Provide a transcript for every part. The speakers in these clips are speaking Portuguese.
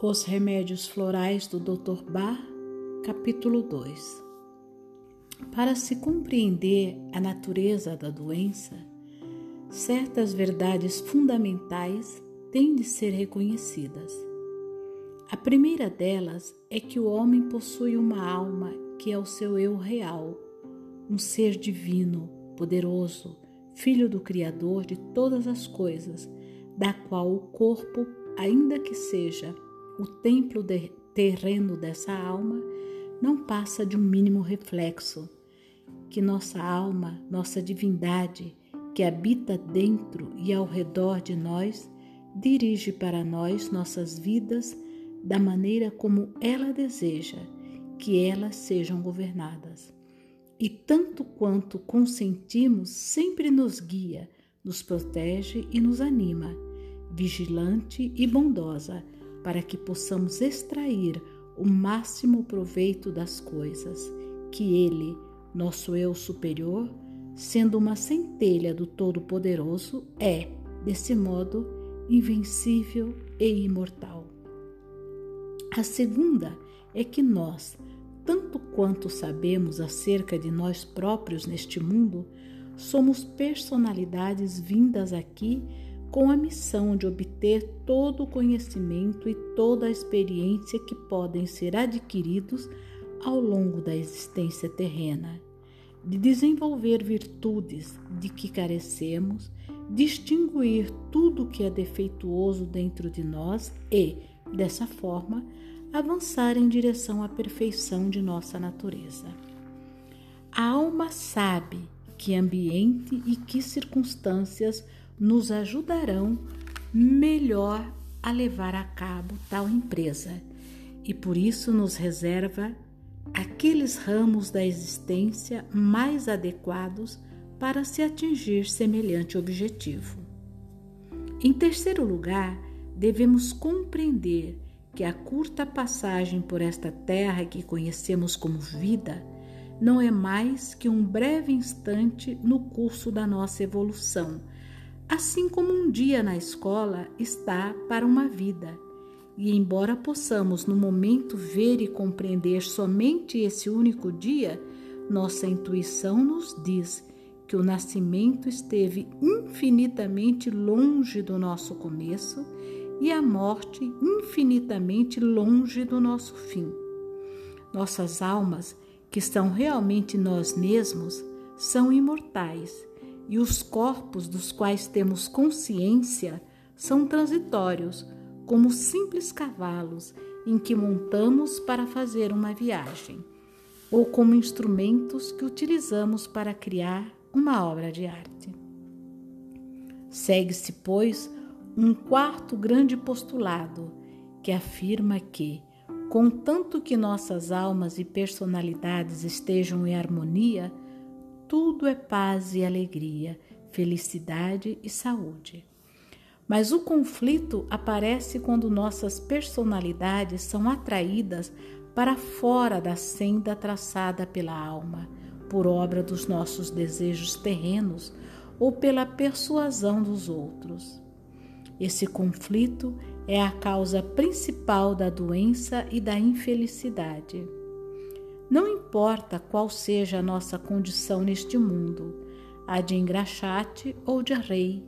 Os Remédios Florais do Dr. Bar, capítulo 2 Para se compreender a natureza da doença, certas verdades fundamentais têm de ser reconhecidas. A primeira delas é que o homem possui uma alma que é o seu eu real, um ser divino, poderoso, filho do Criador de todas as coisas, da qual o corpo, ainda que seja o templo de, terreno dessa alma não passa de um mínimo reflexo que nossa alma, nossa divindade, que habita dentro e ao redor de nós, dirige para nós nossas vidas da maneira como ela deseja que elas sejam governadas. E tanto quanto consentimos, sempre nos guia, nos protege e nos anima, vigilante e bondosa para que possamos extrair o máximo proveito das coisas que Ele, nosso eu superior, sendo uma centelha do Todo-Poderoso, é, desse modo, invencível e imortal. A segunda é que nós, tanto quanto sabemos acerca de nós próprios neste mundo, somos personalidades vindas aqui com a missão de obter todo o conhecimento e toda a experiência que podem ser adquiridos ao longo da existência terrena, de desenvolver virtudes de que carecemos, distinguir tudo que é defeituoso dentro de nós e, dessa forma, avançar em direção à perfeição de nossa natureza. A alma sabe que ambiente e que circunstâncias nos ajudarão melhor a levar a cabo tal empresa e por isso nos reserva aqueles ramos da existência mais adequados para se atingir semelhante objetivo. Em terceiro lugar, devemos compreender que a curta passagem por esta terra que conhecemos como vida não é mais que um breve instante no curso da nossa evolução assim como um dia na escola está para uma vida. E embora possamos no momento ver e compreender somente esse único dia, nossa intuição nos diz que o nascimento esteve infinitamente longe do nosso começo e a morte infinitamente longe do nosso fim. Nossas almas, que são realmente nós mesmos, são imortais e os corpos dos quais temos consciência são transitórios, como simples cavalos em que montamos para fazer uma viagem, ou como instrumentos que utilizamos para criar uma obra de arte. Segue-se, pois, um quarto grande postulado que afirma que, contanto que nossas almas e personalidades estejam em harmonia, tudo é paz e alegria, felicidade e saúde. Mas o conflito aparece quando nossas personalidades são atraídas para fora da senda traçada pela alma, por obra dos nossos desejos terrenos ou pela persuasão dos outros. Esse conflito é a causa principal da doença e da infelicidade. Não importa qual seja a nossa condição neste mundo, a de engraxate ou de rei,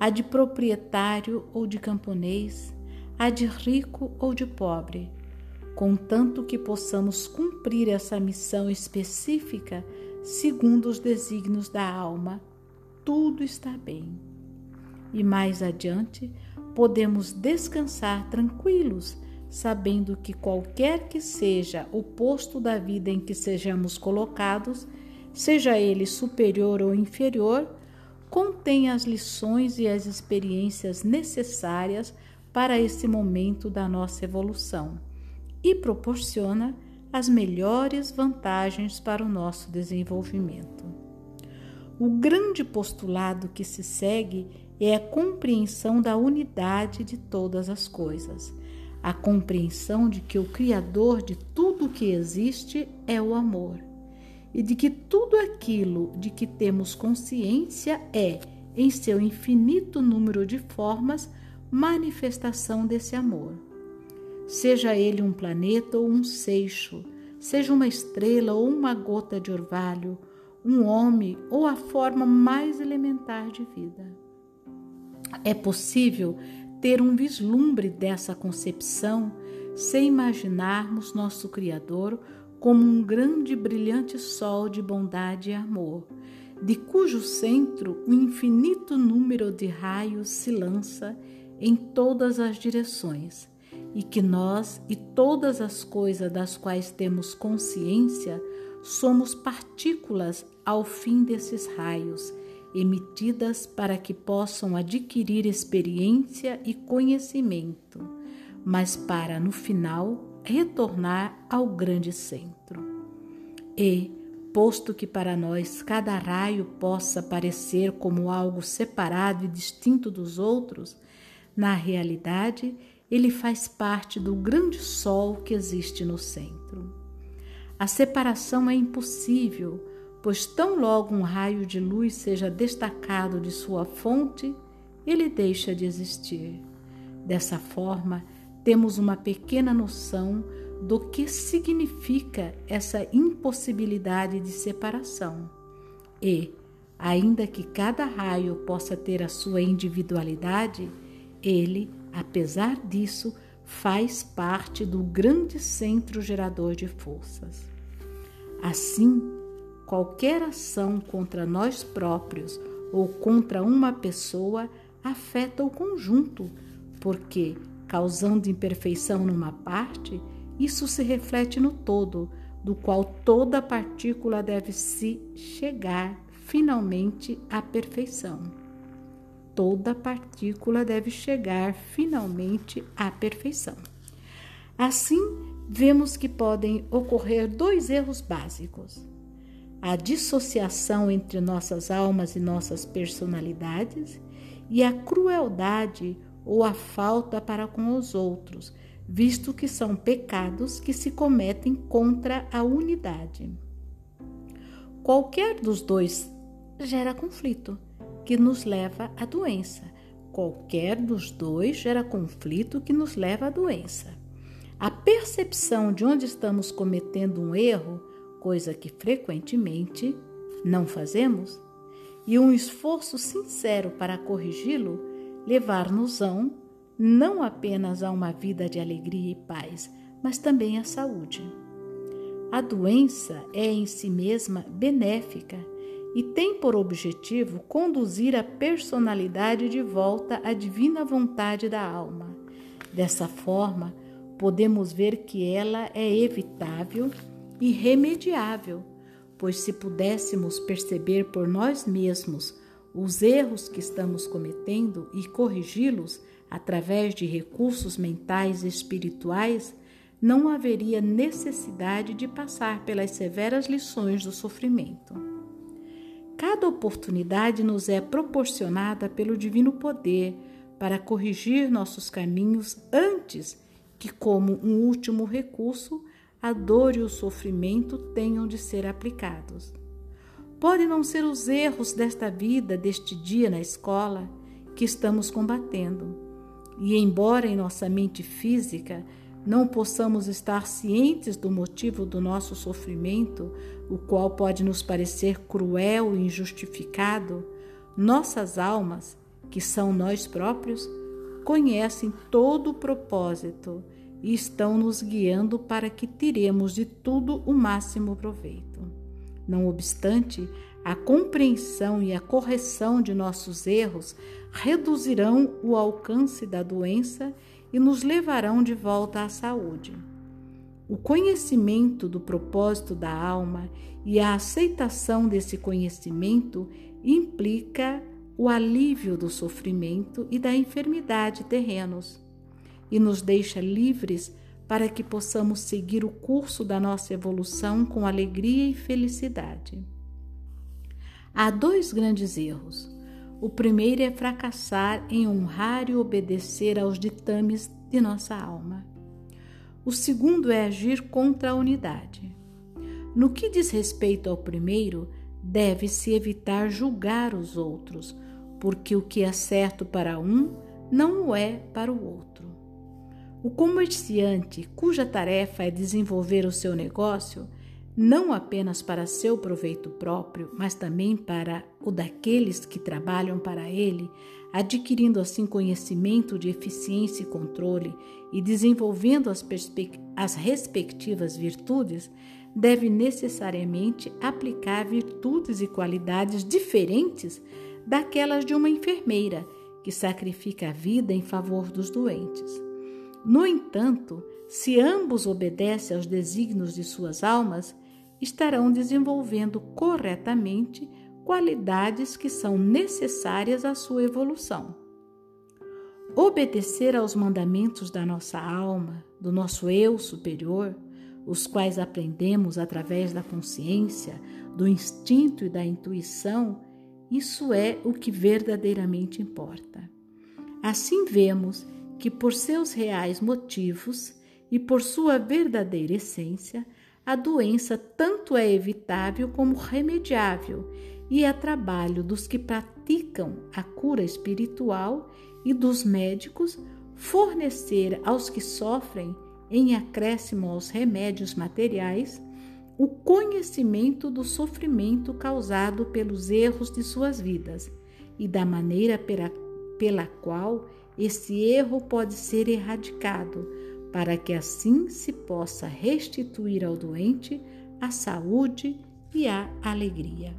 a de proprietário ou de camponês, a de rico ou de pobre, contanto que possamos cumprir essa missão específica segundo os desígnios da alma, tudo está bem. E mais adiante, podemos descansar tranquilos sabendo que qualquer que seja o posto da vida em que sejamos colocados, seja ele superior ou inferior, contém as lições e as experiências necessárias para esse momento da nossa evolução e proporciona as melhores vantagens para o nosso desenvolvimento. O grande postulado que se segue é a compreensão da unidade de todas as coisas a compreensão de que o Criador de tudo o que existe é o amor e de que tudo aquilo de que temos consciência é, em seu infinito número de formas, manifestação desse amor. seja ele um planeta ou um seixo, seja uma estrela ou uma gota de orvalho, um homem ou a forma mais elementar de vida. É possível ter um vislumbre dessa concepção sem imaginarmos nosso Criador como um grande e brilhante sol de bondade e amor, de cujo centro um infinito número de raios se lança em todas as direções, e que nós e todas as coisas das quais temos consciência somos partículas ao fim desses raios, emitidas para que possam adquirir experiência e conhecimento, mas para, no final, retornar ao grande centro. E, posto que para nós cada raio possa parecer como algo separado e distinto dos outros, na realidade ele faz parte do grande sol que existe no centro. A separação é impossível, pois tão logo um raio de luz seja destacado de sua fonte, ele deixa de existir. Dessa forma, temos uma pequena noção do que significa essa impossibilidade de separação. E, ainda que cada raio possa ter a sua individualidade, ele, apesar disso, faz parte do grande centro gerador de forças. Assim, qualquer ação contra nós próprios ou contra uma pessoa afeta o conjunto, porque, causando imperfeição numa parte, isso se reflete no todo, do qual toda partícula deve se chegar finalmente à perfeição toda partícula deve chegar finalmente à perfeição. Assim, vemos que podem ocorrer dois erros básicos: a dissociação entre nossas almas e nossas personalidades e a crueldade ou a falta para com os outros, visto que são pecados que se cometem contra a unidade. Qualquer dos dois gera conflito que nos leva à doença. Qualquer dos dois gera conflito que nos leva à doença. A percepção de onde estamos cometendo um erro, coisa que frequentemente não fazemos, e um esforço sincero para corrigi-lo, levar-nos-ão não apenas a uma vida de alegria e paz, mas também à saúde. A doença é em si mesma benéfica e tem por objetivo conduzir a personalidade de volta à divina vontade da alma. Dessa forma, podemos ver que ela é evitável e remediável, pois se pudéssemos perceber por nós mesmos os erros que estamos cometendo e corrigi-los através de recursos mentais e espirituais, não haveria necessidade de passar pelas severas lições do sofrimento. Cada oportunidade nos é proporcionada pelo divino poder para corrigir nossos caminhos antes que, como um último recurso, a dor e o sofrimento tenham de ser aplicados. Podem não ser os erros desta vida, deste dia na escola, que estamos combatendo. E, embora em nossa mente física não possamos estar cientes do motivo do nosso sofrimento, o qual pode nos parecer cruel e injustificado, nossas almas, que são nós próprios, conhecem todo o propósito e estão nos guiando para que tiremos de tudo o máximo proveito. Não obstante, a compreensão e a correção de nossos erros reduzirão o alcance da doença e nos levarão de volta à saúde. O conhecimento do propósito da alma e a aceitação desse conhecimento implica o alívio do sofrimento e da enfermidade terrenos e nos deixa livres para que possamos seguir o curso da nossa evolução com alegria e felicidade. Há dois grandes erros. O primeiro é fracassar em honrar e obedecer aos ditames de nossa alma. O segundo é agir contra a unidade. No que diz respeito ao primeiro, deve-se evitar julgar os outros, porque o que é certo para um não o é para o outro. O comerciante, cuja tarefa é desenvolver o seu negócio, não apenas para seu proveito próprio, mas também para o daqueles que trabalham para ele, adquirindo assim conhecimento de eficiência e controle e desenvolvendo as, as respectivas virtudes, deve necessariamente aplicar virtudes e qualidades diferentes daquelas de uma enfermeira que sacrifica a vida em favor dos doentes. No entanto, se ambos obedecem aos desígnios de suas almas, estarão desenvolvendo corretamente qualidades que são necessárias à sua evolução. Obedecer aos mandamentos da nossa alma, do nosso eu superior, os quais aprendemos através da consciência, do instinto e da intuição, isso é o que verdadeiramente importa. Assim vemos que, por seus reais motivos e por sua verdadeira essência, a doença tanto é evitável como remediável e é trabalho dos que praticam a cura espiritual e dos médicos fornecer aos que sofrem, em acréscimo aos remédios materiais, o conhecimento do sofrimento causado pelos erros de suas vidas e da maneira pela, pela qual esse erro pode ser erradicado para que assim se possa restituir ao doente a saúde e a alegria.